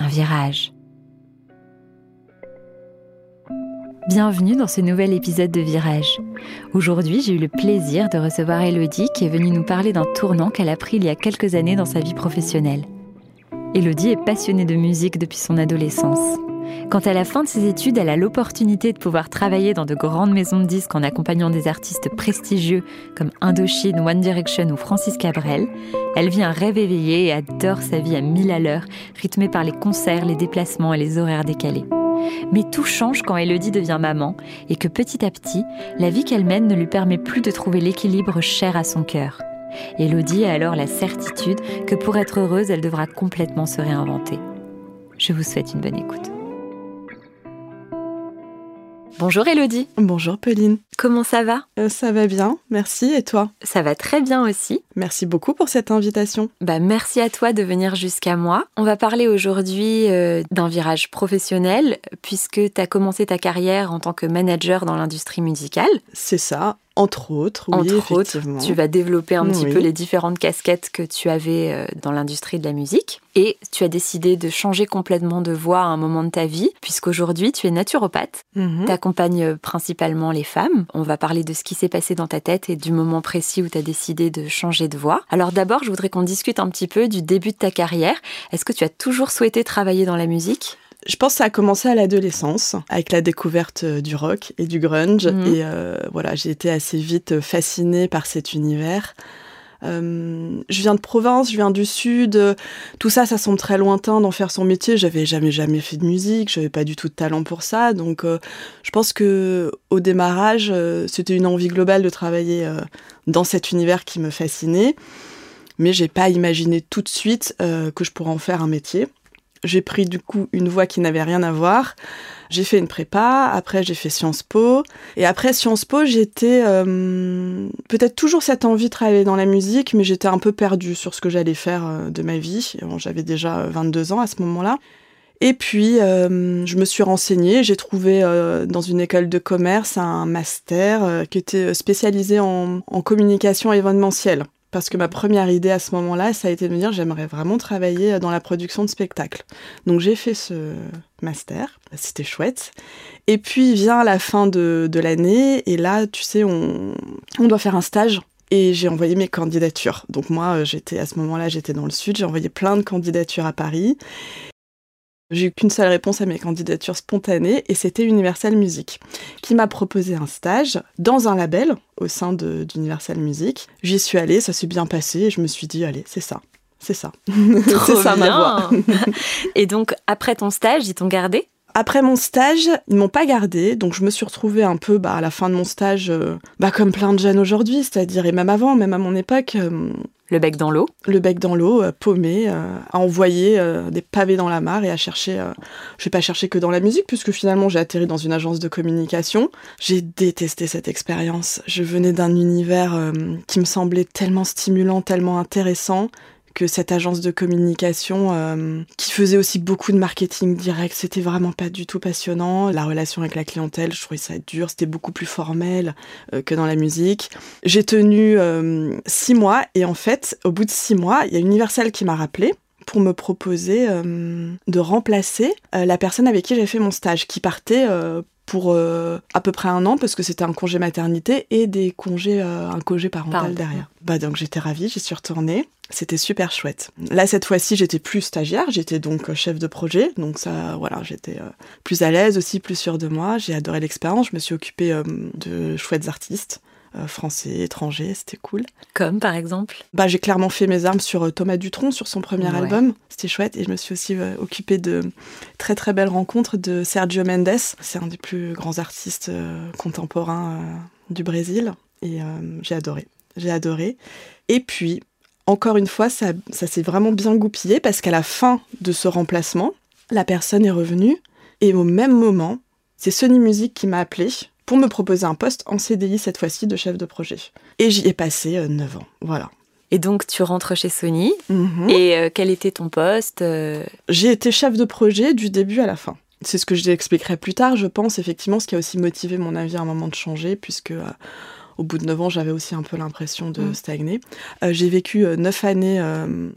un virage. Bienvenue dans ce nouvel épisode de Virage. Aujourd'hui, j'ai eu le plaisir de recevoir Elodie qui est venue nous parler d'un tournant qu'elle a pris il y a quelques années dans sa vie professionnelle. Elodie est passionnée de musique depuis son adolescence. Quand à la fin de ses études, elle a l'opportunité de pouvoir travailler dans de grandes maisons de disques en accompagnant des artistes prestigieux comme Indochine, One Direction ou Francis Cabrel, elle vit un rêve éveillé et adore sa vie à mille à l'heure, rythmée par les concerts, les déplacements et les horaires décalés. Mais tout change quand Elodie devient maman et que petit à petit, la vie qu'elle mène ne lui permet plus de trouver l'équilibre cher à son cœur. Elodie a alors la certitude que pour être heureuse, elle devra complètement se réinventer. Je vous souhaite une bonne écoute. Bonjour Elodie. Bonjour Pauline. Comment ça va? Euh, Ça va bien, merci. Et toi? Ça va très bien aussi. Merci beaucoup pour cette invitation. Bah, merci à toi de venir jusqu'à moi. On va parler aujourd'hui euh, d'un virage professionnel puisque tu as commencé ta carrière en tant que manager dans l'industrie musicale. C'est ça. Entre autres, oui, Entre autres, tu vas développer un petit peu les différentes casquettes que tu avais euh, dans l'industrie de la musique. Et tu as décidé de changer complètement de voie à un moment de ta vie, puisqu'aujourd'hui tu es naturopathe. Mhm. Tu accompagnes euh, principalement les femmes. On va parler de ce qui s'est passé dans ta tête et du moment précis où tu as décidé de changer de voie. Alors d'abord, je voudrais qu'on discute un petit peu du début de ta carrière. Est-ce que tu as toujours souhaité travailler dans la musique? Je pense que ça a commencé à l'adolescence, avec la découverte euh, du rock et du grunge. Mhm. Et euh, voilà, j'ai été assez vite fascinée par cet univers. Euh, je viens de province, je viens du sud. euh, Tout ça, ça semble très lointain d'en faire son métier. J'avais jamais jamais fait de musique, j'avais pas du tout de talent pour ça. Donc, euh, je pense que au démarrage, euh, c'était une envie globale de travailler euh, dans cet univers qui me fascinait. Mais j'ai pas imaginé tout de suite euh, que je pourrais en faire un métier. J'ai pris du coup une voie qui n'avait rien à voir. J'ai fait une prépa, après j'ai fait Sciences Po. Et après Sciences Po, j'étais euh, peut-être toujours cette envie de travailler dans la musique, mais j'étais un peu perdue sur ce que j'allais faire euh, de ma vie. J'avais déjà 22 ans à ce moment-là. Et puis, euh, je me suis renseignée. J'ai trouvé euh, dans une école de commerce un master euh, qui était spécialisé en, en communication événementielle. Parce que ma première idée à ce moment-là, ça a été de me dire j'aimerais vraiment travailler dans la production de spectacles. Donc j'ai fait ce master, c'était chouette. Et puis vient la fin de, de l'année, et là, tu sais, on, on doit faire un stage. Et j'ai envoyé mes candidatures. Donc moi, euh, j'étais à ce moment-là, j'étais dans le sud, j'ai envoyé plein de candidatures à Paris. J'ai eu qu'une seule réponse à mes candidatures spontanées et c'était Universal Music qui m'a proposé un stage dans un label au sein de- d'Universal Music. J'y suis allée, ça s'est bien passé et je me suis dit allez, c'est ça. C'est ça. c'est ça ma bien. Et donc, après ton stage, ils t'ont gardé? Après mon stage, ils m'ont pas gardé, donc je me suis retrouvée un peu bah, à la fin de mon stage, euh, bah, comme plein de jeunes aujourd'hui, c'est-à-dire et même avant, même à mon époque, euh, Le bec dans l'eau. le bec dans l'eau, euh, paumé, euh, à envoyer euh, des pavés dans la mare et à chercher. euh, je vais pas chercher que dans la musique, puisque finalement j'ai atterri dans une agence de communication. J'ai détesté cette expérience. Je venais d'un univers euh, qui me semblait tellement stimulant, tellement intéressant que cette agence de communication euh, qui faisait aussi beaucoup de marketing direct, c'était vraiment pas du tout passionnant. La relation avec la clientèle, je trouvais ça dur, c'était beaucoup plus formel euh, que dans la musique. J'ai tenu euh, six mois et en fait, au bout de six mois, il y a Universal qui m'a rappelé pour me proposer de remplacer la personne avec qui j'avais fait mon stage, qui partait pour euh, à peu près un an parce que c'était un congé maternité et des congés, euh, un congé parental derrière. Bah donc j'étais ravie, j'y suis retournée. C'était super chouette. Là cette fois-ci j'étais plus stagiaire, j'étais donc euh, chef de projet, donc ça voilà j'étais euh, plus à l'aise aussi, plus sûre de moi. J'ai adoré l'expérience, je me suis occupée de chouettes artistes. Euh, français, étrangers, c'était cool. Comme par exemple Bah, j'ai clairement fait mes armes sur euh, Thomas Dutronc, sur son premier Ouais. album. C'était chouette. Et je me suis aussi euh, occupée de très très belles rencontres de Sergio Mendes. C'est un des plus grands artistes contemporains du Brésil. Et j'ai adoré. J'ai adoré. Et puis, encore une fois, ça, ça s'est vraiment bien goupillé parce qu'à la fin de ce remplacement, La personne est revenue et au même moment, c'est Sony Music qui m'a appelé pour me proposer un poste en CDI cette fois-ci de chef de projet. Et j'y ai passé euh, 9 ans. Voilà. Et donc tu rentres chez Sony. Mhm. Et euh, quel était ton poste euh? J'ai été chef de projet du début à la fin. C'est ce que je l'expliquerai plus tard, je pense, effectivement, ce qui a aussi motivé mon avis à un moment de changer, puisque euh, au bout de 9 ans, j'avais aussi un peu l'impression de Mm. stagner. J'ai vécu 9 années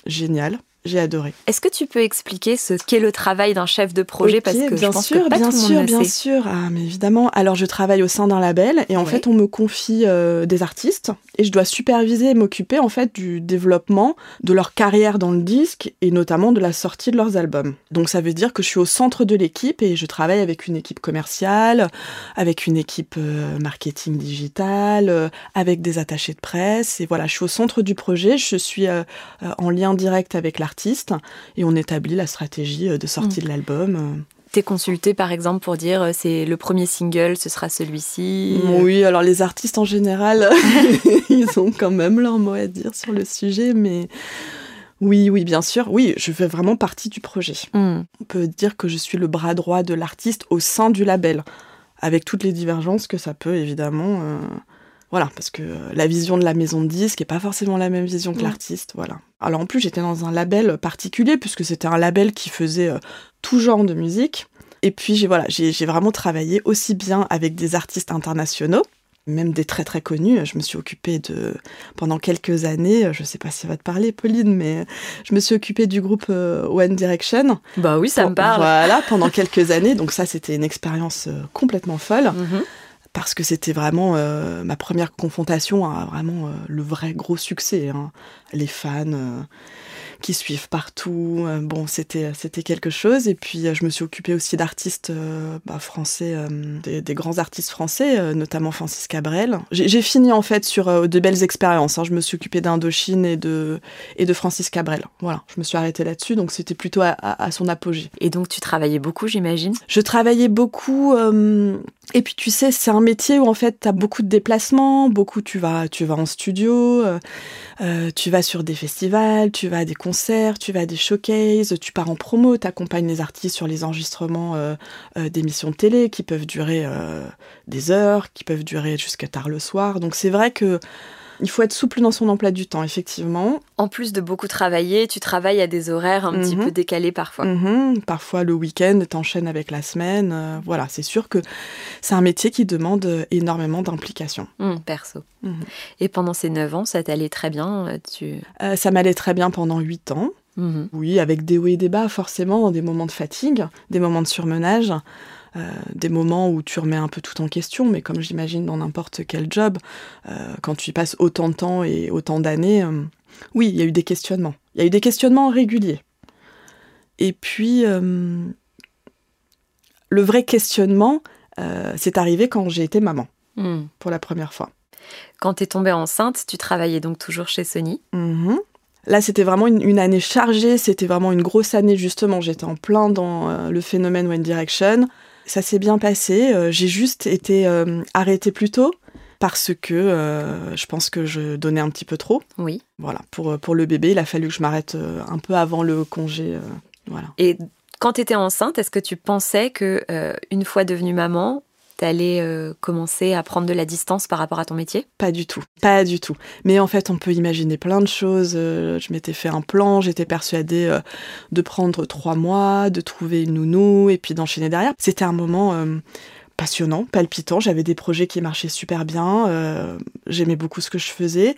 géniales, j'ai adoré. Est-ce que tu peux expliquer ce qu'est le travail d'un chef de projet? Ok, Parce que bien je pense sûr, que pas bien tout le sûr, monde bien sait. sûr. Ah, mais évidemment. Alors, je travaille au sein d'un label et en fait, on me confie euh, des artistes et je dois superviser et m'occuper en fait du développement de leur carrière dans le disque et notamment de la sortie de leurs albums. Donc, ça veut dire que je suis au centre de l'équipe et je travaille avec une équipe commerciale, avec une équipe euh, marketing digital, euh, avec des attachés de presse et voilà, je suis au centre du projet. Je suis en lien direct avec l'artiste et on établit la stratégie euh, de sortie Mm. de l'album. euh. T'es consulté par exemple pour dire euh, c'est le premier single, ce sera celui-ci. Oui, alors les artistes en général, ils ont quand même leur mot à dire sur le sujet, mais oui, oui, bien sûr, oui, je fais vraiment partie du projet. Hmm. On peut dire que je suis le bras droit de l'artiste au sein du label, avec toutes les divergences que ça peut évidemment. euh, Voilà, parce que euh, la vision de la maison de disque n'est pas forcément la même vision que Ouais. l'artiste, voilà. Alors en plus, j'étais dans un label particulier, puisque c'était un label qui faisait euh, tout genre de musique. Et puis j'ai voilà, j'ai vraiment travaillé aussi bien avec des artistes internationaux, même des très très connus. Je me suis occupée de pendant quelques années, je sais pas si ça va te parler, Pauline, mais je me suis occupée du groupe euh, One Direction. Bah oui, ça me parle. Voilà, pendant quelques années. Donc ça, c'était une expérience euh, complètement folle Mhm. Parce que c'était vraiment euh, ma première confrontation à vraiment euh, le vrai gros succès. hein. Les fans euh, qui suivent partout, euh, bon, c'était c'était quelque chose. Et puis euh, je me suis occupée aussi d'artistes euh, bah, français, euh, des, des grands artistes français, euh, notamment Francis Cabrel. J'ai j'ai fini en fait sur euh, de belles expériences. hein. Je me suis occupée d'Indochine et de et de Francis Cabrel. Voilà, je me suis arrêtée là-dessus, donc c'était plutôt à- à- à son apogée. Et donc tu travaillais beaucoup, j'imagine? Je travaillais beaucoup. Et puis tu sais, c'est un métier où en fait tu as beaucoup de déplacements, beaucoup tu vas, tu vas en studio, euh, euh, tu vas sur des festivals, tu vas à des concerts, tu vas à des showcases, tu pars en promo, tu accompagnes les artistes sur les enregistrements euh, d'émissions de télé qui peuvent durer des heures, qui peuvent durer jusqu'à tard le soir. Donc c'est vrai que il faut être souple dans son emploi du temps, effectivement. En plus de beaucoup travailler, tu travailles à des horaires un petit Mhm. peu décalés parfois. Mhm, parfois le week-end, t'enchaînes avec la semaine. euh, voilà, c'est sûr que c'est un métier qui demande énormément d'implication. Hmm, perso. Mhm. Et pendant ces 9 ans, ça t'allait très bien. euh, Tu... Euh, ça m'allait très bien pendant huit ans. Oui, avec des hauts et des bas, forcément, des moments de fatigue, des moments de surmenage, des moments où tu remets un peu tout en question, mais comme j'imagine dans n'importe quel job, euh, quand tu y passes autant de temps et autant d'années, euh, oui, il y a eu des questionnements. Il y a eu des questionnements réguliers. Et puis, euh, le vrai questionnement, euh, c'est arrivé quand j'ai été maman, Hmm. pour la première fois. Quand t'es tombée enceinte, tu travaillais donc toujours chez Sony. Mhm. Là, c'était vraiment une, une année chargée, c'était vraiment une grosse année, justement. J'étais en plein dans euh, le phénomène One Direction. Ça s'est bien passé. euh, J'ai juste été euh, arrêtée plus tôt parce que euh, je pense que je donnais un petit peu trop. Oui. Voilà, pour, pour le bébé, il a fallu que je m'arrête un peu avant le congé. euh, voilà. Et quand t'étais enceinte, est-ce que tu pensais que euh, une fois devenue maman, t'allais euh, commencer à prendre de la distance par rapport à ton métier? Pas du tout, pas du tout. Mais en fait, on peut imaginer plein de choses. Euh, Je m'étais fait un plan, j'étais persuadée euh, de prendre trois mois, de trouver une nounou et puis d'enchaîner derrière. C'était un moment euh, passionnant, palpitant. J'avais des projets qui marchaient super bien. J'aimais beaucoup ce que je faisais.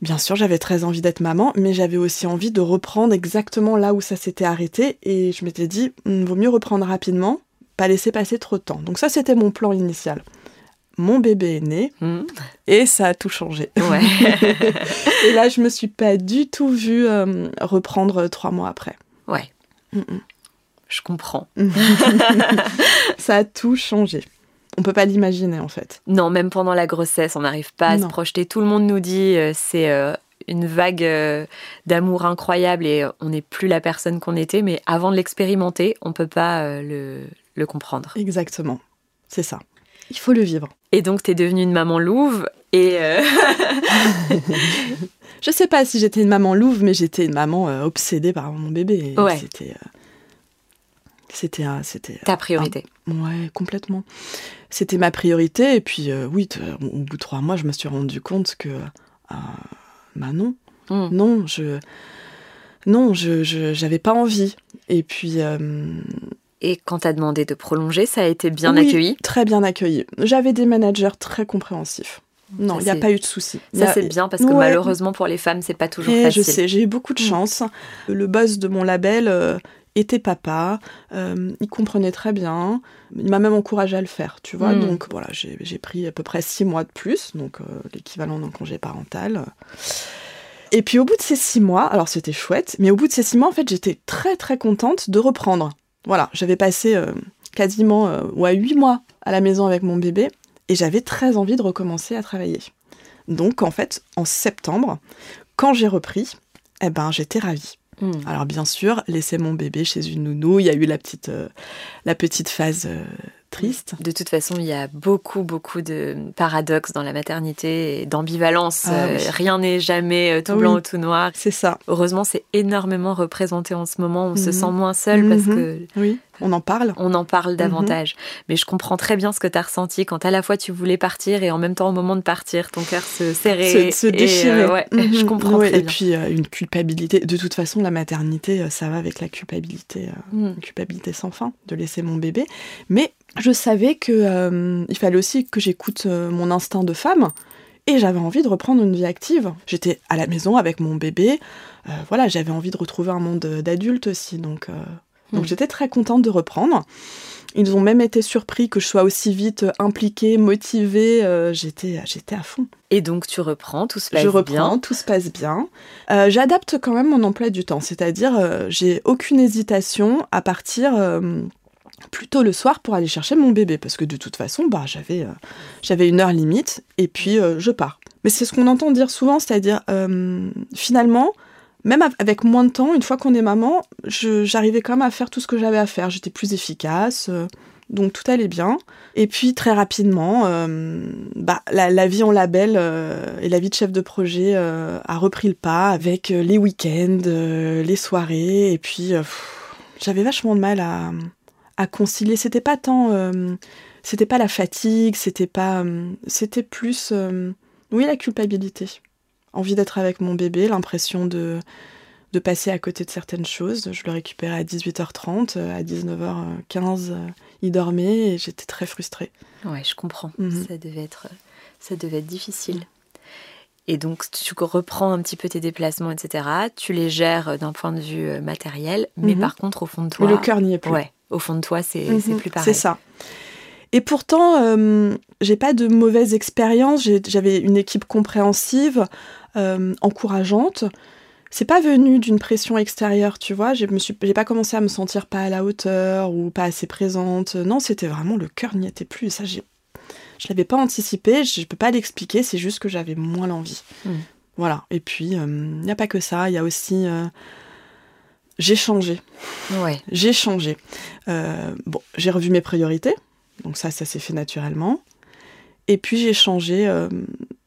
Bien sûr, j'avais très envie d'être maman, mais j'avais aussi envie de reprendre exactement là où ça s'était arrêté. Et je m'étais dit, Hum, vaut mieux reprendre rapidement, pas laisser passer trop de temps. Donc ça, c'était mon plan initial. Mon bébé est né Hmm. et ça a tout changé. Ouais. Et là, je me suis pas du tout vue euh, reprendre trois mois après. ouais, Mm, mm. je comprends. Ça a tout changé. On peut pas l'imaginer en fait. Non, même pendant la grossesse, on n'arrive pas à se projeter. Tout le monde nous dit euh, c'est euh, une vague euh, d'amour incroyable et euh, on n'est plus la personne qu'on était, mais avant de l'expérimenter, on peut pas euh, le, le comprendre. Exactement. C'est ça. Il faut le vivre. Et donc, t'es devenue une maman louve et euh, Je sais pas si j'étais une maman louve, mais j'étais une maman euh, obsédée par mon bébé. Ouais. C'était. euh, c'était ta priorité. ouais, complètement. C'était ma priorité. Et puis, oui, au bout de trois mois, je me suis rendu compte que, bah non, hmm. non, je, non, je, j'avais pas envie. Et puis. Et quand tu as demandé de prolonger, ça a été bien accueilli Très bien accueilli. J'avais des managers très compréhensifs. Non, il n'y a pas eu de souci. Ça, c'est bien parce que malheureusement pour les femmes, c'est pas toujours facile. Je sais, j'ai eu beaucoup de mm. chance. Le boss de mon label euh, était papa. Euh, il comprenait très bien. Il m'a même encouragé à le faire, tu vois. Mm. Donc voilà, j'ai pris à peu près six mois de plus, donc euh, l'équivalent d'un congé parental. Et puis au bout de ces six mois, alors c'était chouette, mais au bout de ces six mois, en fait, j'étais très très contente de reprendre. Voilà, j'avais passé quasiment ouais, huit mois à la maison avec mon bébé et j'avais très envie de recommencer à travailler. Donc en fait, en septembre, quand j'ai repris, eh ben j'étais ravie. Hmm. Alors bien sûr, laisser mon bébé chez une nounou, il y a eu la petite, euh, la petite phase euh, triste. De toute façon, il y a beaucoup, beaucoup de paradoxes dans la maternité et d'ambivalence. Ah euh, rien n'est jamais tout blanc ou tout noir. C'est ça. Heureusement, c'est énormément représenté en ce moment. On se mhm. sent moins seul parce mhm. que oui. On en parle On en parle mhm. davantage. Mais je comprends très bien ce que tu as ressenti quand à la fois tu voulais partir et en même temps au moment de partir, ton cœur se serrait. Se, déchirait. Euh, ouais, je mhm. comprends très et puis euh, une culpabilité. De toute façon, la maternité, euh, ça va avec la culpabilité, mhm. une culpabilité sans fin de laisser mon bébé. Mais je savais que il fallait aussi que j'écoute mon instinct de femme. Et j'avais envie de reprendre une vie active. J'étais à la maison avec mon bébé. voilà, j'avais envie de retrouver un monde d'adulte aussi. Donc, donc hmm. j'étais très contente de reprendre. Ils ont même été surpris que je sois aussi vite impliquée, motivée. Euh, j'étais, j'étais à fond. Et donc tu reprends, tout se passe bien. Je reprends, tout se passe bien. Euh, j'adapte quand même mon emploi du temps, c'est-à-dire euh, j'ai aucune hésitation à partir plutôt le soir pour aller chercher mon bébé parce que de toute façon, bah j'avais j'avais une heure limite et puis je pars. Mais c'est ce qu'on entend dire souvent, c'est-à-dire finalement même avec moins de temps, une fois qu'on est maman, j'arrivais quand même à faire tout ce que j'avais à faire. J'étais plus efficace, euh, donc tout allait bien. Et puis très rapidement, euh, bah, la, vie en label euh, et la vie de chef de projet a repris le pas avec les week-ends, les soirées. Et puis j'avais vachement de mal à, à concilier. C'était pas tant, c'était pas la fatigue, c'était pas, c'était plus, oui, la culpabilité envie d'être avec mon bébé, l'impression de, de passer à côté de certaines choses. Je le récupérais à 18h30, à 19h15, il dormait et j'étais très frustrée. Ouais, je comprends. Mhm. Ça, devait être, ça devait être difficile. Et donc, tu reprends un petit peu tes déplacements, etc. Tu les gères d'un point de vue euh, matériel, mais mhm. par contre, au fond de toi. le cœur n'y est plus. Ouais, au fond de toi, c'est mhm. plus pareil. C'est ça. Et pourtant, euh, j'ai pas de mauvaise expérience. J'avais une équipe compréhensive. Euh, encourageante. C'est pas venu d'une pression extérieure, tu vois. Je me suis, j'ai pas commencé à me sentir pas à la hauteur ou pas assez présente. Non, c'était vraiment le cœur n'y était plus. Ça, j'ai, je l'avais pas anticipé. Je peux pas l'expliquer. C'est juste que j'avais moins l'envie. Hmm. Voilà. Et puis, il euh, n'y a pas que ça. Il y a aussi euh, j'ai changé. Ouais. J'ai changé. bon, j'ai revu mes priorités. Donc ça, ça s'est fait naturellement. Et puis j'ai changé, euh,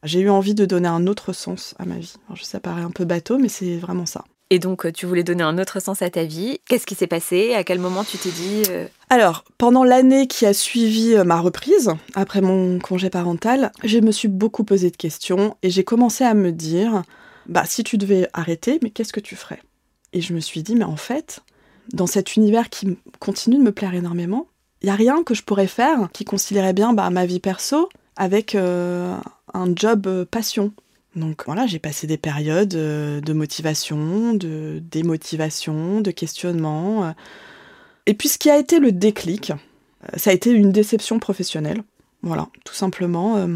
j'ai eu envie de donner un autre sens à ma vie. Alors, ça paraît un peu bateau, mais c'est vraiment ça. Et donc, euh, tu voulais donner un autre sens à ta vie. Qu'est-ce qui s'est passé? À quel moment tu t'es dit euh, Alors, pendant l'année qui a suivi ma reprise, après mon congé parental, je me suis beaucoup posé de questions et j'ai commencé à me dire, bah si tu devais arrêter, mais qu'est-ce que tu ferais? Et je me suis dit, mais en fait, dans cet univers qui continue de me plaire énormément, il n'y a rien que je pourrais faire qui concilierait bien bah, ma vie perso avec euh, un job euh, passion. Donc voilà, j'ai passé des périodes euh, de motivation, de démotivation, de questionnement. Et puis ce qui a été le déclic, ça a été une déception professionnelle. Voilà, tout simplement.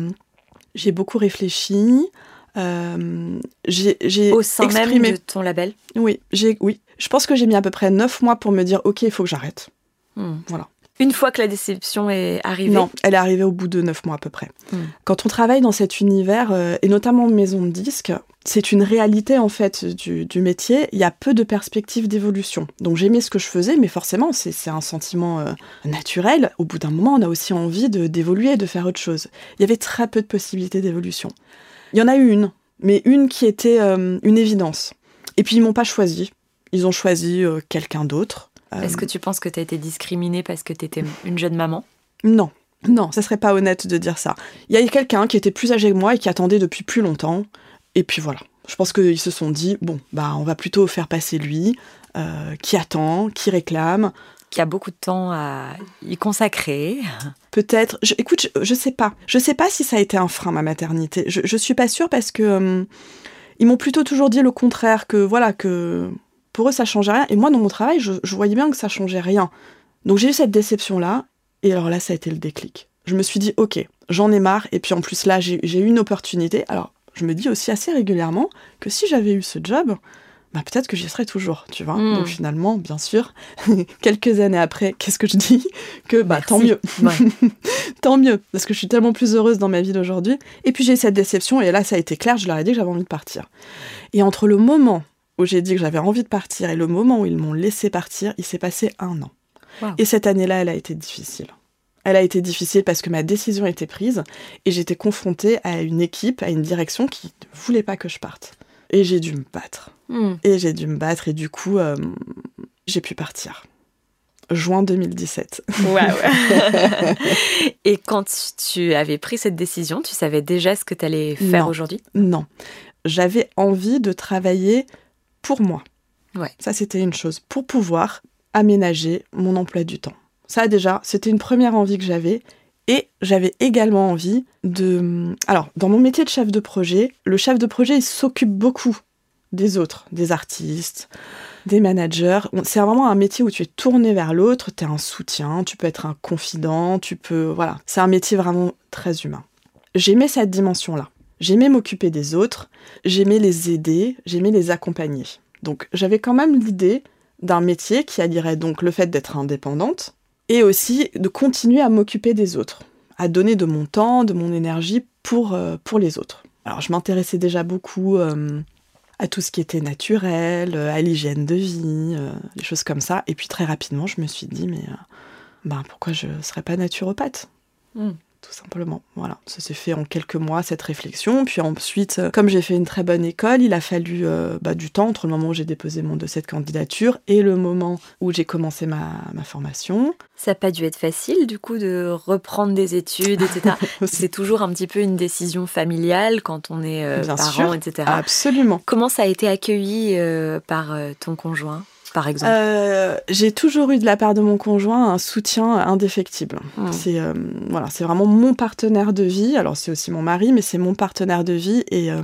j'ai beaucoup réfléchi. j'ai Au sein exprimé... même de ton label? Oui, oui. Je pense que j'ai mis à peu près neuf mois pour me dire, ok, il faut que j'arrête. Hmm. Voilà. Une fois que la déception est arrivée Non, elle est arrivée au bout de neuf mois à peu près. Hmm. Quand on travaille dans cet univers, euh, et notamment maison de disques, c'est une réalité en fait du, métier. Il y a peu de perspectives d'évolution. Donc j'aimais ce que je faisais, mais forcément, c'est un sentiment euh, naturel. Au bout d'un moment, on a aussi envie d'évoluer, de, faire autre chose. Il y avait très peu de possibilités d'évolution. Il y en a eu une, mais une qui était euh, une évidence. Et puis ils m'ont pas choisi. Ils ont choisi quelqu'un d'autre. Est-ce que tu penses que tu as été discriminée parce que tu étais une jeune maman? Non. Non, ça serait pas honnête de dire ça. Il y a quelqu'un qui était plus âgé que moi et qui attendait depuis plus longtemps. Et puis voilà. Je pense qu'ils se sont dit, bon, bah, on va plutôt faire passer lui, euh, qui attend, qui réclame. Qui a beaucoup de temps à y consacrer. Peut-être. écoute, je, ne sais pas. Je sais pas si ça a été un frein, ma maternité. Je, je suis pas sûre parce que. Euh, ils m'ont plutôt toujours dit le contraire, que voilà, que pour eux ça changeait rien. Et moi, dans mon travail, je, je voyais bien que ça changeait rien. Donc j'ai eu cette déception-là. Et alors là, ça a été le déclic. Je me suis dit, ok, j'en ai marre. Et puis en plus, là, j'ai eu une opportunité. Alors, je me dis aussi assez régulièrement que si j'avais eu ce job, bah, peut-être que j'y serais toujours, tu vois. Hmm. Donc finalement, bien sûr, quelques années après, qu'est-ce que je dis Que bah tant mieux. tant mieux, parce que je suis tellement plus heureuse dans ma vie d'aujourd'hui. Et puis j'ai eu cette déception, et là ça a été clair, je leur ai dit que j'avais envie de partir. Et entre le moment où j'ai dit que j'avais envie de partir et le moment où ils m'ont laissé partir, il s'est passé un an. Et cette année-là, elle a été difficile. Elle a été difficile parce que ma décision été prise et j'étais confrontée à une équipe, à une direction qui ne voulait pas que je parte. Et j'ai dû me battre. Hmm. Et j'ai dû me battre et du coup, euh, j'ai pu partir. Juin 2017. Ouais, ouais. et quand tu avais pris cette décision, tu savais déjà ce que tu allais faire aujourd'hui? Non. J'avais envie de travailler pour moi. Ouais. Ça, c'était une chose. Pour pouvoir aménager mon emploi du temps. Ça déjà, c'était une première envie que j'avais. Et j'avais également envie de... Alors, dans mon métier de chef de projet, le chef de projet, il s'occupe beaucoup des autres, des artistes, des managers. C'est vraiment un métier où tu es tourné vers l'autre, tu es un soutien, tu peux être un confident, tu peux... Voilà, c'est un métier vraiment très humain. J'aimais cette dimension-là. J'aimais m'occuper des autres, j'aimais les aider, j'aimais les accompagner. Donc j'avais quand même l'idée d'un métier qui allierait donc le fait d'être indépendante, et aussi de continuer à m'occuper des autres, à donner de mon temps, de mon énergie pour, euh, pour les autres. Alors je m'intéressais déjà beaucoup euh, à tout ce qui était naturel, euh, à l'hygiène de vie, des choses comme ça. Et puis très rapidement, je me suis dit, mais ben, pourquoi je ne serais pas naturopathe? Hmm tout simplement. Voilà, ça s'est fait en quelques mois, cette réflexion. Puis ensuite, euh, comme j'ai fait une très bonne école, il a fallu euh, bah, du temps entre le moment où j'ai déposé mon dossier de candidature et le moment où j'ai commencé ma, formation. Ça n'a pas dû être facile, du coup, de reprendre des études, etc. C'est toujours un petit peu une décision familiale quand on est euh, parent, etc. Absolument. Comment ça a été accueilli par ton conjoint? Par exemple? Euh, J'ai toujours eu de la part de mon conjoint un soutien indéfectible. Hmm. C'est euh, voilà, c'est vraiment mon partenaire de vie. Alors c'est aussi mon mari, mais c'est mon partenaire de vie et, euh,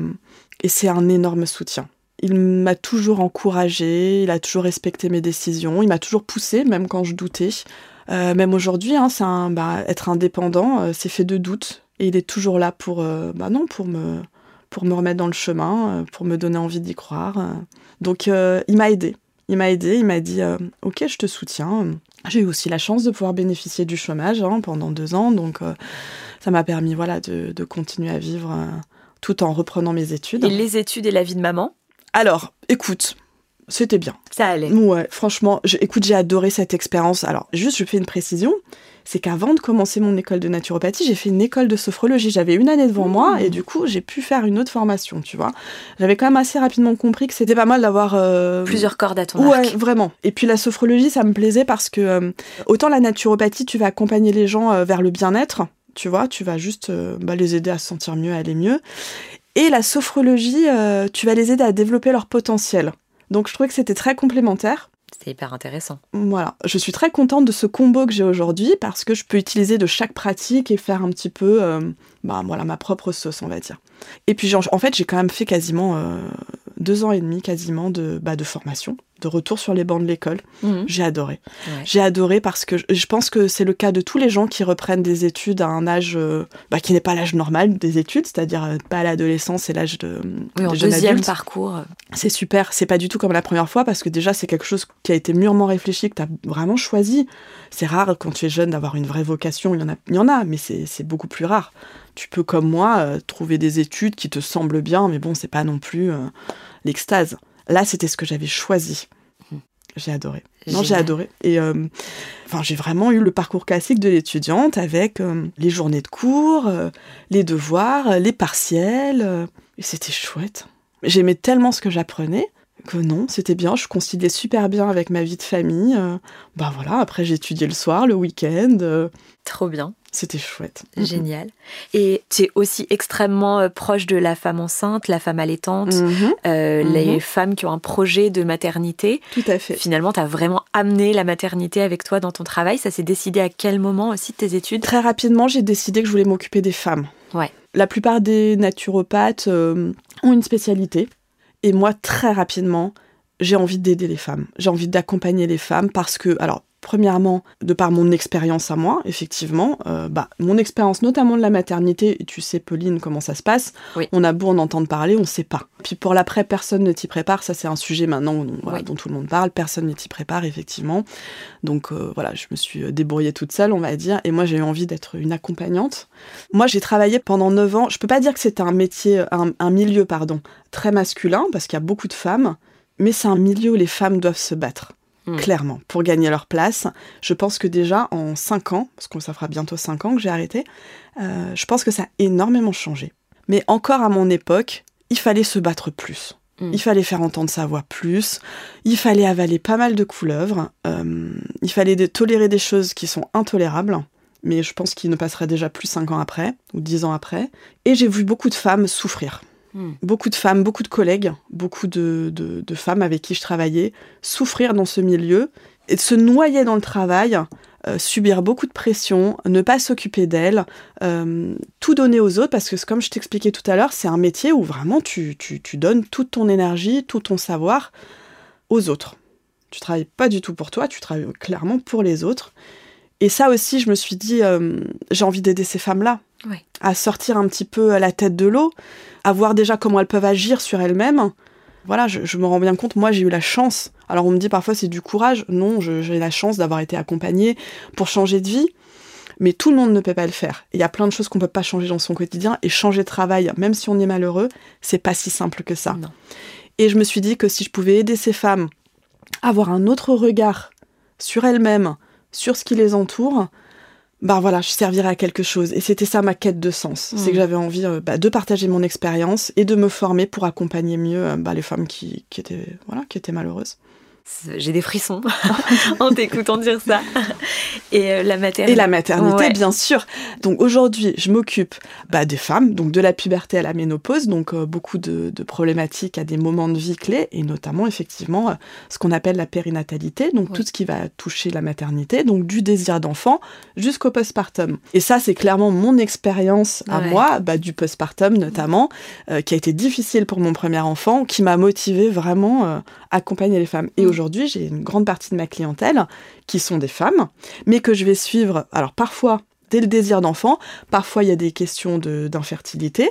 et c'est un énorme soutien. Il m'a toujours encouragé, il a toujours respecté mes décisions, il m'a toujours poussé, même quand je doutais. même aujourd'hui, hein, un, bah, être indépendant, c'est fait de doutes. Et il est toujours là pour, bah non, pour me, pour me remettre dans le chemin, pour me donner envie d'y croire. Donc il m'a aidé. Il m'a aidé, il m'a dit euh, Ok, je te soutiens. J'ai eu aussi la chance de pouvoir bénéficier du chômage hein, pendant deux ans, donc euh, ça m'a permis voilà, de, continuer à vivre euh, tout en reprenant mes études. Et les études et la vie de maman? Alors, écoute, c'était bien. Ça allait. Ouais, franchement, écoute, j'ai adoré cette expérience. Alors, juste, je fais une précision c'est qu'avant de commencer mon école de naturopathie, j'ai fait une école de sophrologie. J'avais une année devant moi et mmh. du coup, j'ai pu faire une autre formation, tu vois. J'avais quand même assez rapidement compris que c'était pas mal d'avoir... Euh, Plusieurs cordes à ton ouais, arc. Ouais, vraiment. Et puis la sophrologie, ça me plaisait parce que euh, autant la naturopathie, tu vas accompagner les gens euh, vers le bien-être, tu vois, tu vas juste bah, les aider à se sentir mieux, à aller mieux. Et la sophrologie, tu vas les aider à développer leur potentiel. Donc je trouvais que c'était très complémentaire. C'est hyper intéressant. Voilà, je suis très contente de ce combo que j'ai aujourd'hui parce que je peux utiliser de chaque pratique et faire un petit peu euh, bah, voilà, ma propre sauce, on va dire. Et puis en fait, j'ai quand même fait quasiment euh, deux ans et demi quasiment de, bah, de formation de retour sur les bancs de l'école. Mhm. J'ai adoré. J'ai adoré parce que je, pense que c'est le cas de tous les gens qui reprennent des études à un âge euh, bah, qui n'est pas l'âge normal des études, c'est-à-dire euh, pas l'adolescence, c'est l'âge de, oui, en deuxième parcours. C'est super. C'est pas du tout comme la première fois parce que déjà c'est quelque chose qui a été mûrement réfléchi, que tu as vraiment choisi. C'est rare quand tu es jeune d'avoir une vraie vocation. Il y en a, il y en a mais c'est beaucoup plus rare. Tu peux, comme moi, euh, trouver des études qui te semblent bien, mais bon, c'est pas non plus l'extase. Là, c'était ce que j'avais choisi. J'ai adoré. Non, j'ai adoré. Et euh, enfin, j'ai vraiment eu le parcours classique de l'étudiante avec euh, les journées de cours, euh, les devoirs, les partiels. et c'était chouette. J'aimais tellement ce que j'apprenais que non, c'était bien, je conciliais super bien avec ma vie de famille. Euh, bah voilà, après j'ai étudié le soir, le week-end. euh, Trop bien. c'était chouette. Génial. Et tu es aussi extrêmement euh, proche de la femme enceinte, la femme allaitante, Mhm, euh, les femmes qui ont un projet de maternité. Tout à fait. Finalement, tu as vraiment amené la maternité avec toi dans ton travail. Ça s'est décidé à quel moment aussi de tes études? Très rapidement, j'ai décidé que je voulais m'occuper des femmes. Ouais. La plupart des naturopathes ont une spécialité. Et moi, très rapidement, j'ai envie d'aider les femmes. J'ai envie d'accompagner les femmes parce que, alors, premièrement, de par mon expérience à moi, effectivement, euh, bah, mon expérience notamment de la maternité, tu sais, Pauline, comment ça se passe, Oui. on a beau en entendre parler, on ne sait pas. Puis pour l'après, personne ne t'y prépare, ça c'est un sujet maintenant dont, voilà, Oui. dont tout le monde parle, personne ne t'y prépare, effectivement. Donc euh, voilà, je me suis débrouillée toute seule, on va dire, et moi j'ai eu envie d'être une accompagnante. Moi j'ai travaillé pendant 9 ans, je peux pas dire que c'est un métier, un, un milieu, pardon, très masculin, parce qu'il y a beaucoup de femmes, mais c'est un milieu où les femmes doivent se battre. Mm. Clairement, pour gagner leur place. Je pense que déjà en 5 ans, parce que ça fera bientôt 5 ans que j'ai arrêté, euh, je pense que ça a énormément changé. Mais encore à mon époque, il fallait se battre plus. Mm. Il fallait faire entendre sa voix plus. Il fallait avaler pas mal de couleuvres. euh, il fallait de- tolérer des choses qui sont intolérables. Mais je pense qu'il ne passerait déjà plus 5 ans après, ou 10 ans après. Et j'ai vu beaucoup de femmes souffrir. Mm. Beaucoup de femmes, beaucoup de collègues, beaucoup de, femmes avec qui je travaillais souffrir dans ce milieu et se noyer dans le travail, euh, subir beaucoup de pression, ne pas s'occuper d'elles, euh, tout donner aux autres, parce que comme je t'expliquais tout à l'heure, c'est un métier où vraiment tu, tu, tu donnes toute ton énergie, tout ton savoir aux autres. Tu travailles pas du tout pour toi, tu travailles clairement pour les autres. Et ça aussi, je me suis dit, euh, j'ai envie d'aider ces femmes-là Ouais. à sortir un petit peu la tête de l'eau, à voir déjà comment elles peuvent agir sur elles-mêmes. Voilà, je, je me rends bien compte, moi j'ai eu la chance. Alors on me dit parfois c'est du courage. Non, j'ai la chance d'avoir été accompagnée pour changer de vie. Mais tout le monde ne peut pas le faire. Il y a plein de choses qu'on peut pas changer dans son quotidien. Et changer de travail, même si on est malheureux, c'est pas si simple que ça. Non. Et je me suis dit que si je pouvais aider ces femmes à avoir un autre regard sur elles-mêmes, sur ce qui les entoure, bah voilà, je servirais à quelque chose. Et c'était ça ma quête de sens. Mm. C'est que j'avais envie euh, bah, de partager mon expérience et de me former pour accompagner mieux euh, bah, les femmes qui, qui étaient, voilà, qui étaient malheureuses. J'ai des frissons en t'écoutant dire ça. Et euh, la maternité. Et la maternité, Ouais. bien sûr. Donc aujourd'hui, je m'occupe bah, des femmes, donc de la puberté à la ménopause, donc euh, beaucoup de, de problématiques à des moments de vie clés, et notamment effectivement euh, ce qu'on appelle la périnatalité, donc Ouais. tout ce qui va toucher la maternité, donc du désir d'enfant jusqu'au postpartum. Et ça, c'est clairement mon expérience à Ouais. moi, bah, du postpartum notamment, euh, qui a été difficile pour mon premier enfant, qui m'a motivée vraiment à accompagner les femmes. Et Mm. Aujourd'hui, j'ai une grande partie de ma clientèle qui sont des femmes, mais que je vais suivre, alors parfois dès le désir d'enfant, parfois il y a des questions de- d'infertilité,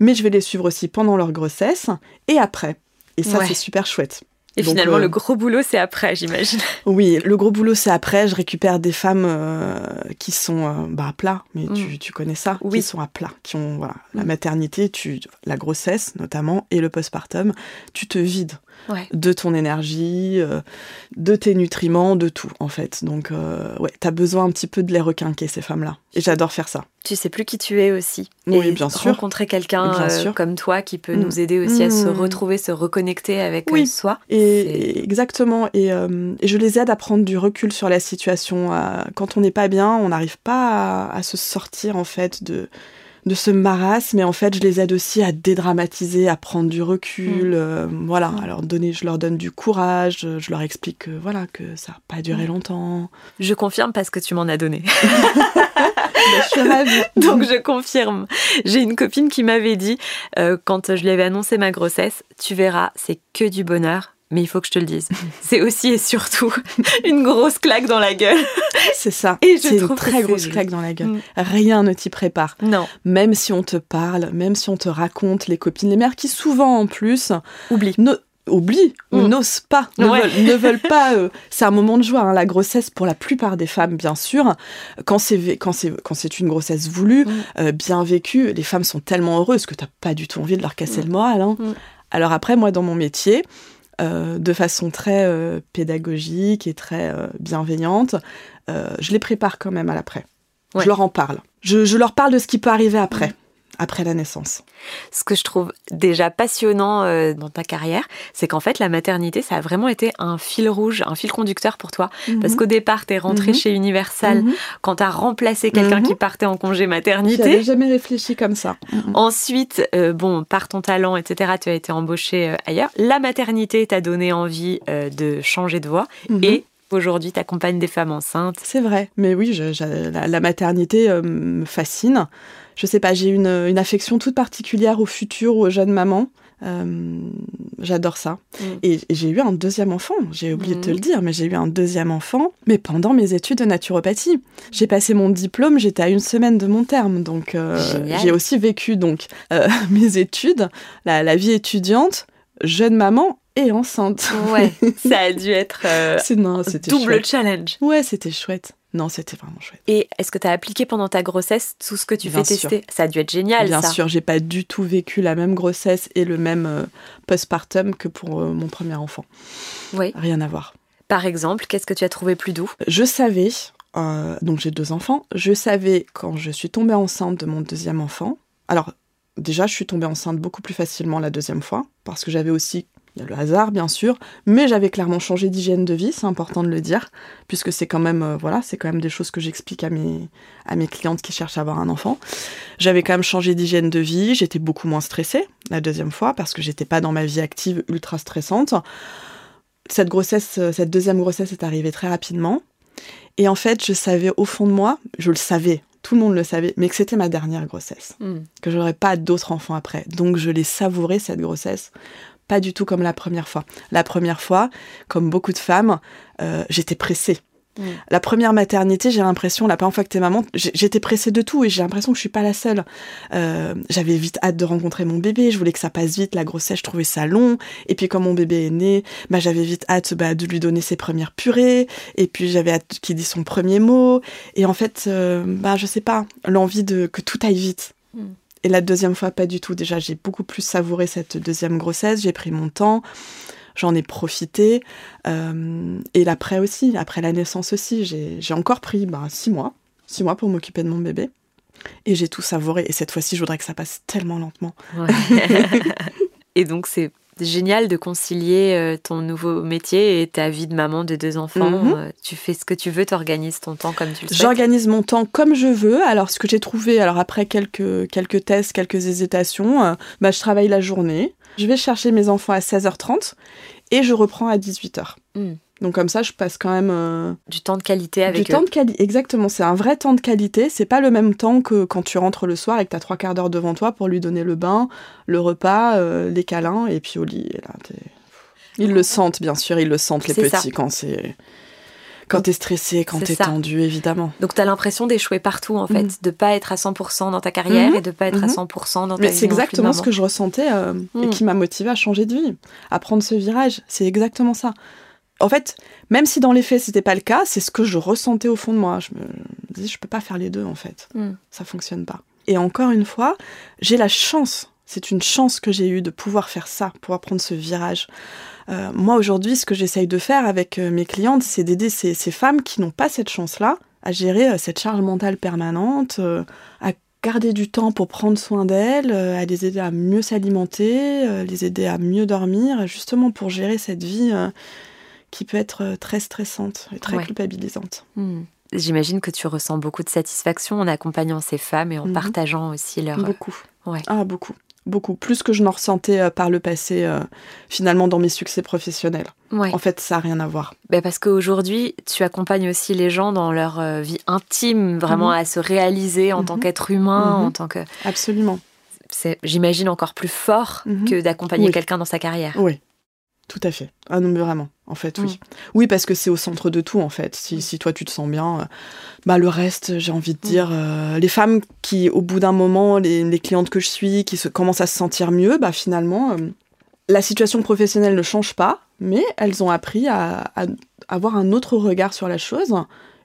mais je vais les suivre aussi pendant leur grossesse et après. Et ça, Ouais. c'est super chouette. Et Donc, finalement, euh, le gros boulot, c'est après, j'imagine. Oui, le gros boulot, c'est après. Je récupère des femmes euh, qui sont euh, bah, à plat, mais Mm. tu, tu connais ça, Oui. qui sont à plat, qui ont voilà, la Mm. maternité, tu, la grossesse notamment, et le postpartum, tu te vides Ouais. de ton énergie, euh, de tes nutriments, de tout en fait. Donc euh, ouais, t'as besoin un petit peu de les requinquer ces femmes-là. Et j'adore faire ça. Tu sais plus qui tu es aussi. Oui, Et bien sûr. Rencontrer quelqu'un euh, comme toi qui peut Mm. nous aider aussi à se Mm. retrouver, se reconnecter avec Oui. euh, soi. Et, exactement. Et, et je les aide à prendre du recul sur la situation. quand on n'est pas bien, on n'arrive pas à, à se sortir en fait de de ce marasme, mais en fait, je les aide aussi à dédramatiser, à prendre du recul, euh, voilà, Mm. alors donner, je leur donne du courage, je leur explique que voilà que ça n'a pas duré Mm. longtemps. Je confirme parce que tu m'en as donné. je suis ravie. Donc je confirme. J'ai une copine qui m'avait dit, euh, quand je lui avais annoncé ma grossesse, tu verras, c'est que du bonheur. Mais il faut que je te le dise. C'est aussi et surtout une grosse claque dans la gueule. c'est ça. Et je C'est une trouve que très grosse claque dans la gueule. Mm. Rien ne t'y prépare. Non, Même si on te parle, même si on te raconte les copines, les mères qui souvent en plus oublie. no- oublient ou Mm. n'osent pas, ne, Ouais. veulent, ne veulent pas. euh, c'est un moment de joie, hein, la grossesse pour la plupart des femmes, bien sûr. Quand c'est quand c'est quand c'est une grossesse voulue, Mm. euh, bien vécue, les femmes sont tellement heureuses que t'as pas du tout envie de leur casser le moral. hein. Alors après, moi, dans mon métier. Euh, de façon très euh, pédagogique et très euh, bienveillante, je les prépare quand même à l'après. Ouais. Je leur en parle. Je, je leur parle de ce qui peut arriver après. Après la naissance. Ce que je trouve déjà passionnant euh, dans ta carrière, c'est qu'en fait, la maternité, ça a vraiment été un fil rouge, un fil conducteur pour toi. Parce mhm. qu'au départ, tu es rentrée mhm. chez Universal mhm. quand tu as remplacé quelqu'un qui partait en congé maternité. J'avais jamais réfléchi comme ça. Ensuite, euh, bon, par ton talent, etc., tu as été embauchée euh, ailleurs. La maternité t'a donné envie de changer de voie et Aujourd'hui, tu accompagnes des femmes enceintes. C'est vrai, mais oui, la, maternité me fascine je sais pas, j'ai une, une affection toute particulière au futur aux jeunes mamans. Euh, j'adore ça. Mm. Et, j'ai eu un deuxième enfant, j'ai oublié de te mm. le dire, mais j'ai eu un deuxième enfant, mais pendant mes études de naturopathie. J'ai passé mon diplôme, j'étais à une semaine de mon terme, donc euh, j'ai aussi vécu donc euh, mes études, la, la, vie étudiante, jeune maman et enceinte. Ouais, ça a dû être non, double challenge. Ouais, c'était chouette. Non, c'était vraiment chouette. Et est-ce que tu as appliqué pendant ta grossesse tout ce que tu fais tester? Ça a dû être génial, Bien sûr, j'ai pas du tout vécu la même grossesse et le même euh, postpartum que pour euh, mon premier enfant. Oui. Rien à voir. Par exemple, qu'est-ce que tu as trouvé plus doux? Je savais, euh, donc j'ai deux enfants, je savais quand je suis tombée enceinte de mon deuxième enfant. Alors, déjà, je suis tombée enceinte beaucoup plus facilement la deuxième fois parce que j'avais aussi il y a le hasard, bien sûr, mais j'avais clairement changé d'hygiène de vie, c'est important de le dire, puisque c'est quand même, euh, voilà, c'est quand même des choses que j'explique à mes, à mes clientes qui cherchent à avoir un enfant. J'avais quand même changé d'hygiène de vie, j'étais beaucoup moins stressée la deuxième fois, parce que j'étais pas dans ma vie active ultra stressante. Cette grossesse, euh, cette deuxième grossesse est arrivée très rapidement. Et en fait, je savais au fond de moi, je le savais, tout le monde le savait, mais que c'était ma dernière grossesse, hmm. que j'aurais pas d'autres enfants après. Donc je l'ai savouré cette grossesse pas du tout comme la première fois. La première fois, comme beaucoup de femmes, euh, j'étais pressée. Mm. La première maternité, j'ai l'impression, la première fois que t'es maman, j'étais pressée de tout et j'ai l'impression que je suis pas la seule. Euh, j'avais vite hâte de rencontrer mon bébé, je voulais que ça passe vite, la grossesse, je trouvais ça long. Et puis quand mon bébé est né, bah, j'avais vite hâte bah, de lui donner ses premières purées. Et puis j'avais hâte qu'il dise son premier mot. Et en fait, euh, bah, je sais pas, l'envie de que tout aille vite. Mm. Et la deuxième fois, pas du tout. Déjà, j'ai beaucoup plus savouré cette deuxième grossesse. J'ai pris mon temps. J'en ai profité. Euh, et l'après aussi, après la naissance aussi, j'ai encore pris bah, six mois. Six mois pour m'occuper de mon bébé. Et j'ai tout savouré. Et cette fois-ci, je voudrais que ça passe tellement lentement. et donc, c'est génial de concilier euh, ton nouveau métier et ta vie de maman de deux enfants. Mhm. Euh, tu fais ce que tu veux, tu organises ton temps comme tu le souhaites. J'organise mon temps comme je veux. Alors, ce que j'ai trouvé, alors après quelques, quelques tests, quelques hésitations, euh, bah, je travaille la journée. Je vais chercher mes enfants à 16h30 et je reprends à 18h. Donc comme ça, je passe quand même euh, du temps de qualité avec du temps de qualité. Exactement, c'est un vrai temps de qualité. C'est pas le même temps que quand tu rentres le soir et que t'as trois quarts d'heure devant toi pour lui donner le bain, le repas, euh, les câlins et puis au lit. là, ils le sentent bien sûr, ils le sentent les petits quand c'est quand t'es stressé, quand t'es tendu, évidemment. Donc t'as l'impression d'échouer partout, en fait, mm. de pas être à 100% dans ta carrière mm-hmm. et de pas être à 100% mm-hmm. dans ta Mais c'est exactement ce que je ressentais euh, et mm. qui m'a motivé à changer de vie, à prendre ce virage. C'est exactement ça en fait, même si dans les faits c'était pas le cas, c'est ce que je ressentais au fond de moi. Je me, disais, je peux pas faire les deux en fait. Mm. Ça fonctionne pas. Et encore une fois, j'ai la chance, c'est une chance que j'ai eue de pouvoir faire ça, pouvoir prendre ce virage. Euh, moi aujourd'hui, ce que j'essaye de faire avec euh, mes clientes, c'est d'aider ces, femmes qui n'ont pas cette chance-là à gérer euh, cette charge mentale permanente, à garder du temps pour prendre soin d'elles, à les aider à mieux s'alimenter, les aider à mieux dormir, justement pour gérer cette vie qui peut être euh, très stressante et très culpabilisante. Hmm. J'imagine que tu ressens beaucoup de satisfaction en accompagnant ces femmes et en mhm. partageant aussi leur... Beaucoup. Ouais. Ah, beaucoup. Beaucoup. Plus que je n'en ressentais euh, par le passé, euh, finalement, dans mes succès professionnels. En fait, ça n'a rien à voir. Ben parce qu'aujourd'hui, tu accompagnes aussi les gens dans leur vie intime, vraiment mhm. à se réaliser en tant mhm. qu'être humain, en tant que... Absolument. C'est, j'imagine, encore plus fort que d'accompagner quelqu'un dans sa carrière. Oui, tout à fait. Ah non, mais vraiment, en fait, oui. Mm. Oui, parce que c'est au centre de tout, en fait. Si, mm. si toi, tu te sens bien, euh, bah, le reste, j'ai envie de mm. dire, euh, les femmes qui, au bout d'un moment, les, clientes que je suis, qui se, commencent à se sentir mieux, bah, finalement, euh, la situation professionnelle ne change pas, mais elles ont appris à, avoir un autre regard sur la chose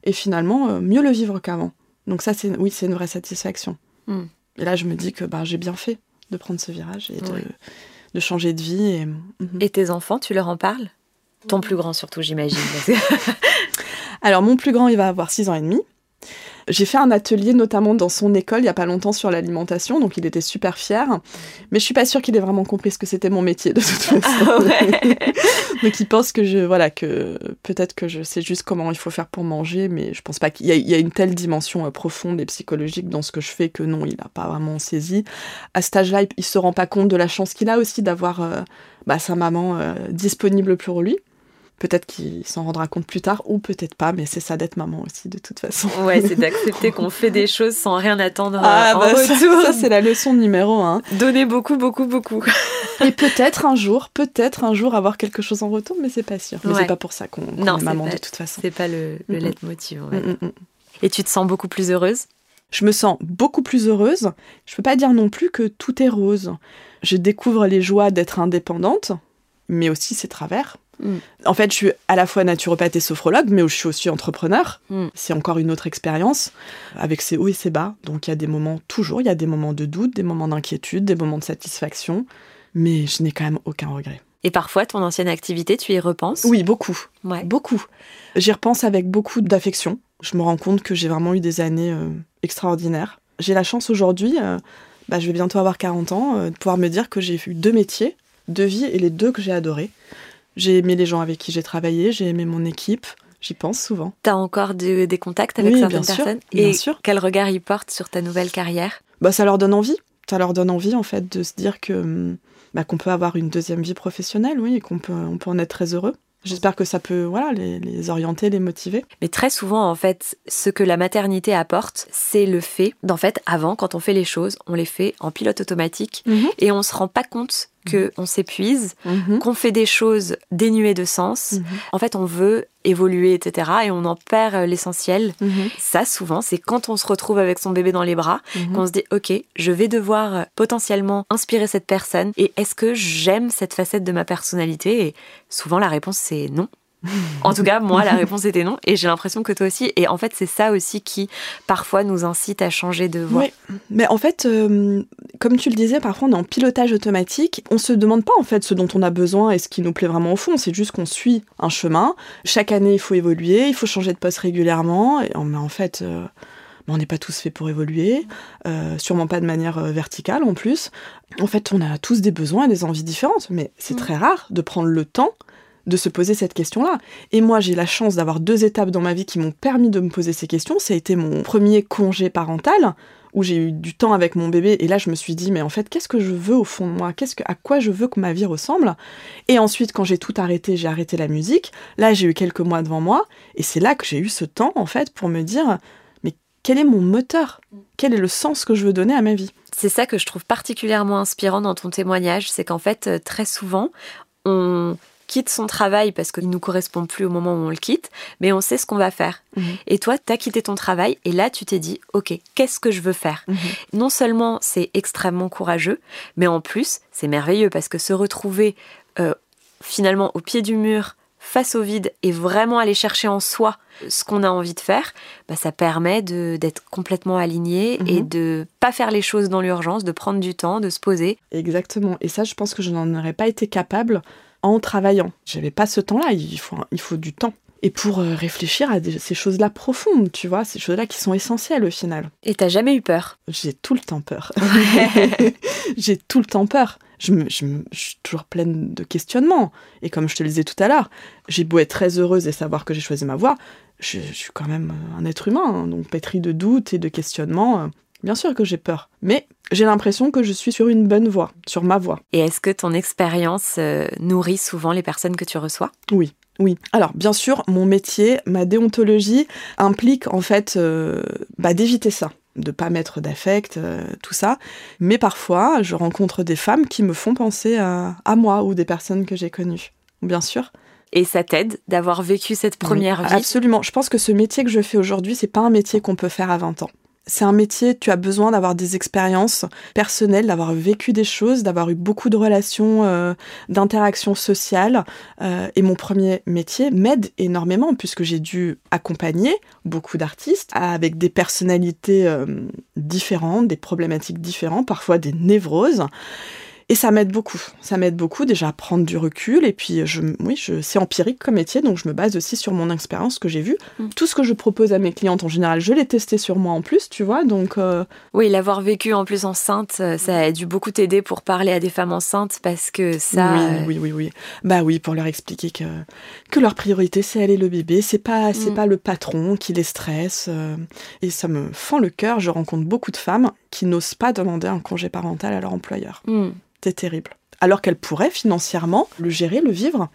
et finalement mieux le vivre qu'avant. Donc ça, c'est oui, c'est une vraie satisfaction. Et là, je me dis que bah, j'ai bien fait de prendre ce virage et de de changer de vie. Et, mhm. et tes enfants, tu leur en parles? Ton plus grand surtout, j'imagine. Alors mon plus grand, il va avoir 6 ans et demi. J'ai fait un atelier notamment dans son école il y a pas longtemps sur l'alimentation, donc il était super fier. Mais je suis pas sûre qu'il ait vraiment compris ce que c'était mon métier de toute façon. Ah ouais. donc il pense que je, voilà, que peut-être que je sais juste comment il faut faire pour manger, mais je pense pas qu'il y, y a une telle dimension euh, profonde et psychologique dans ce que je fais que non, il a pas vraiment saisi. À cet âge-là, il, il se rend pas compte de la chance qu'il a aussi d'avoir euh, bah, sa maman euh, disponible pour lui. Peut-être qu'il s'en rendra compte plus tard, ou peut-être pas, mais c'est ça d'être maman aussi, de toute façon. Ouais, c'est d'accepter qu'on fait des choses sans rien attendre euh, Ah, en bah, retour. ça, c'est la leçon numéro un. Donner beaucoup, beaucoup, beaucoup. Et peut-être un jour, peut-être un jour avoir quelque chose en retour, mais c'est pas sûr. Mais Ouais. c'est pas pour ça qu'on est maman pas- de toute façon. C'est pas le, le Mm, leitmotiv. Mm. Et tu te sens beaucoup plus heureuse? Je me sens beaucoup plus heureuse. Je peux pas dire non plus que tout est rose. Je découvre les joies d'être indépendante, mais aussi ses travers. Mm. En fait, je suis à la fois naturopathe et sophrologue, mais je suis aussi entrepreneur. Mm. C'est encore une autre expérience, avec ses hauts et ses bas. Donc il y a des moments, toujours, il y a des moments de doute, des moments d'inquiétude, des moments de satisfaction, mais je n'ai quand même aucun regret. Et parfois, ton ancienne activité, tu y repenses? Oui, beaucoup. Ouais. Beaucoup. J'y repense avec beaucoup d'affection. Je me rends compte que j'ai vraiment eu des années euh, extraordinaires. J'ai la chance aujourd'hui, euh, bah, je vais bientôt avoir 40 ans, euh, de pouvoir me dire que j'ai eu deux métiers, deux vies, et les deux que j'ai adorés. J'ai aimé les gens avec qui j'ai travaillé, j'ai aimé mon équipe, j'y pense souvent. T'as encore de- des contacts avec Oui, certaines bien sûr, personnes bien Et sûr. quel regard ils portent sur ta nouvelle carrière? Bah, ça leur donne envie. Ça leur donne envie, en fait, de se dire que hum, bah, qu'on peut avoir une deuxième vie professionnelle, oui, et qu'on peut, on peut en être très heureux. J'espère que ça peut voilà, les, les orienter, les motiver. Mais très souvent, en fait, ce que la maternité apporte, c'est le fait d'en fait, avant, quand on fait les choses, on les fait en pilote automatique et on se rend pas compte que on s'épuise, Mhm. qu'on fait des choses dénuées de sens. Mhm. En fait, on veut évoluer, etc. Et on en perd euh, l'essentiel. Mhm. Ça, souvent, c'est quand on se retrouve avec son bébé dans les bras, Mhm. qu'on se dit, OK, je vais devoir euh, potentiellement inspirer cette personne. Et est-ce que j'aime cette facette de ma personnalité? Et souvent, la réponse, c'est non. En tout cas, moi, la réponse était non. Et j'ai l'impression que toi aussi. Et en fait, c'est ça aussi qui, parfois, nous incite à changer de voie. Oui, mais en fait, euh, comme tu le disais, parfois on est en pilotage automatique. On se demande pas en fait ce dont on a besoin et ce qui nous plaît vraiment au fond. C'est juste qu'on suit un chemin. Chaque année, il faut évoluer, il faut changer de poste régulièrement. Et, mais en fait, euh, on n'est pas tous faits pour évoluer, euh, sûrement pas de manière verticale en plus. En fait, on a tous des besoins et des envies différentes, mais c'est Mm. très rare de prendre le temps de se poser cette question-là. Et moi, j'ai la chance d'avoir deux étapes dans ma vie qui m'ont permis de me poser ces questions. Ça a été mon premier congé parental, où j'ai eu du temps avec mon bébé, et là, je me suis dit, mais en fait, qu'est-ce que je veux au fond de moi? Qu'est-ce que, À quoi je veux que ma vie ressemble? Et ensuite, quand j'ai tout arrêté, j'ai arrêté la musique. Là, j'ai eu quelques mois devant moi, et c'est là que j'ai eu ce temps, en fait, pour me dire, mais quel est mon moteur? Quel est le sens que je veux donner à ma vie? C'est ça que je trouve particulièrement inspirant dans ton témoignage, c'est qu'en fait, euh, très souvent, on quitte son travail parce qu'il ne nous correspond plus au moment où on le quitte, mais on sait ce qu'on va faire. Mhm. Et toi, tu as quitté ton travail et là, tu t'es dit, OK, qu'est-ce que je veux faire? Mhm. Non seulement c'est extrêmement courageux, mais en plus, c'est merveilleux parce que se retrouver euh, finalement au pied du mur, face au vide et vraiment aller chercher en soi ce qu'on a envie de faire, bah, ça permet d'être complètement aligné et Mhm. de pas faire les choses dans l'urgence, de prendre du temps, de se poser. Exactement. Et ça, je pense que je n'en aurais pas été capable en travaillant. J'avais pas ce temps-là. Il faut, il faut du temps. Et pour euh, réfléchir à des- ces choses-là profondes, tu vois, ces choses-là qui sont essentielles au final. Et t'as jamais eu peur? J'ai tout le temps peur. J'ai tout le temps peur. Je, me, je, me- je suis toujours pleine de questionnements. Et comme je te le disais tout à l'heure, j'ai beau être très heureuse et savoir que j'ai choisi ma voie, je, je suis quand même euh, un être humain, hein, donc pétri de doutes et de questionnements. Bien sûr que j'ai peur. Mais j'ai l'impression que je suis sur une bonne voie, sur ma voie. Et est-ce que ton expérience euh, nourrit souvent les personnes que tu reçois? Oui. Oui. Alors, bien sûr, mon métier, ma déontologie implique en fait euh, bah, d'éviter ça, de pas mettre d'affect, euh, tout ça. Mais parfois, je rencontre des femmes qui me font penser à, à moi ou des personnes que j'ai connues. Bien sûr. Et ça t'aide d'avoir vécu cette première Oui, vie? Absolument. Je pense que ce métier que je fais aujourd'hui, c'est pas un métier qu'on peut faire à 20 ans. C'est un métier, tu as besoin d'avoir des expériences personnelles, d'avoir vécu des choses, d'avoir eu beaucoup de relations, euh, d'interactions sociales. Euh, et mon premier métier m'aide énormément puisque j'ai dû accompagner beaucoup d'artistes avec des personnalités euh, différentes, des problématiques différentes, parfois des névroses. Et ça m'aide beaucoup. Ça m'aide beaucoup déjà à prendre du recul. Et puis, je, oui, je, c'est empirique comme métier, donc je me base aussi sur mon expérience que j'ai vue. Mm. Tout ce que je propose à mes clientes en général, je l'ai testé sur moi en plus, tu vois. Donc, euh, Oui, l'avoir vécu en plus enceinte, euh, ça a dû beaucoup t'aider pour parler à des femmes enceintes parce que ça. Oui, euh, oui, oui, oui. Bah oui, pour leur expliquer que, que leur priorité, c'est aller le bébé. C'est pas, c'est mm. pas le patron qui les stresse. et ça me fend le cœur. Je rencontre beaucoup de femmes qui n'osent pas demander un congé parental à leur employeur. Mm. C'est terrible. Alors qu'elles pourraient financièrement le gérer, le vivre.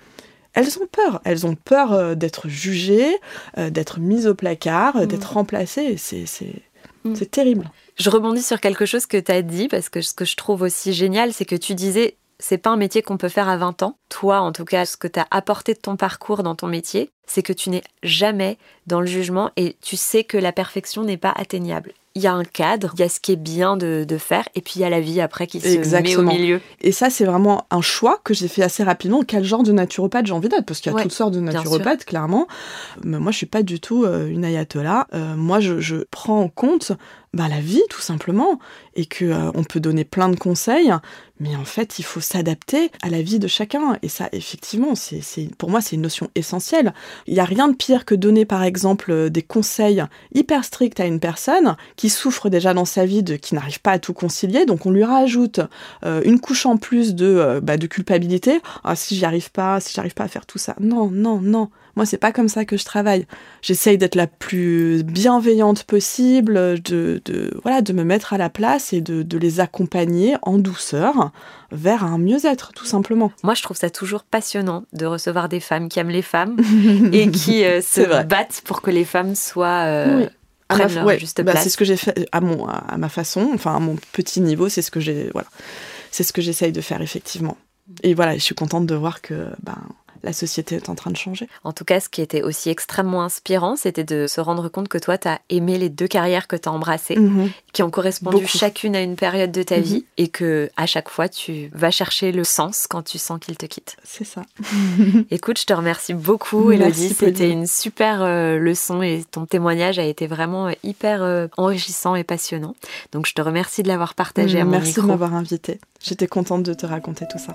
Elles ont peur. Elles ont peur euh, d'être jugées, euh, d'être mises au placard, euh, d'être mm. remplacées. Mm. C'est terrible. Je rebondis sur quelque chose que tu as dit, parce que ce que je trouve aussi génial, c'est que tu disais, c'est pas un métier qu'on peut faire à 20 ans. Toi, en tout cas, ce que tu as apporté de ton parcours dans ton métier, c'est que tu n'es jamais dans le jugement et tu sais que la perfection n'est pas atteignable il y a un cadre, il y a ce qui est bien de, faire, et puis il y a la vie après qui se met au milieu. Et ça, c'est vraiment un choix que j'ai fait assez rapidement. Quel genre de naturopathe j'ai envie d'être? Parce qu'il y a toutes sortes de naturopathes, clairement. Mais moi, je suis pas du tout euh, une ayatollah. Euh, moi, je, je, prends en compte bah, la vie tout simplement et que euh, on peut donner plein de conseils mais en fait il faut s'adapter à la vie de chacun et ça effectivement c'est pour moi c'est une notion essentielle. Il n'y a rien de pire que donner par exemple euh, des conseils hyper stricts à une personne qui souffre déjà dans sa vie de qui n'arrive pas à tout concilier donc on lui rajoute euh, une couche en plus de, bah, de culpabilité. Ah si j'y arrive pas si j'arrive pas à faire tout ça. Non non non moi, c'est pas comme ça que je travaille. J'essaye d'être la plus bienveillante possible, de, voilà, de me mettre à la place et de, les accompagner en douceur vers un mieux-être, tout simplement. Moi, je trouve ça toujours passionnant de recevoir des femmes qui aiment les femmes et qui euh, se battent pour que les femmes soient. Euh, ma, bah, c'est ce que j'ai fait à mon à ma façon, enfin à mon petit niveau, c'est ce que j'ai voilà, c'est ce que j'essaye de faire effectivement. Et voilà, je suis contente de voir que ben la société est en train de changer. En tout cas, ce qui était aussi extrêmement inspirant, c'était de se rendre compte que toi, tu as aimé les deux carrières que tu as embrassées, mhm. qui ont correspondu chacune à une période de ta mhm. vie, et que à chaque fois, tu vas chercher le sens quand tu sens qu'il te quitte. C'est ça. Écoute, je te remercie beaucoup, Elodie. C'était une super euh, leçon et ton témoignage a été vraiment euh, hyper euh, enrichissant et passionnant. Donc, je te remercie de l'avoir partagé à mon micro. Merci de m'avoir invité. J'étais contente de te raconter tout ça.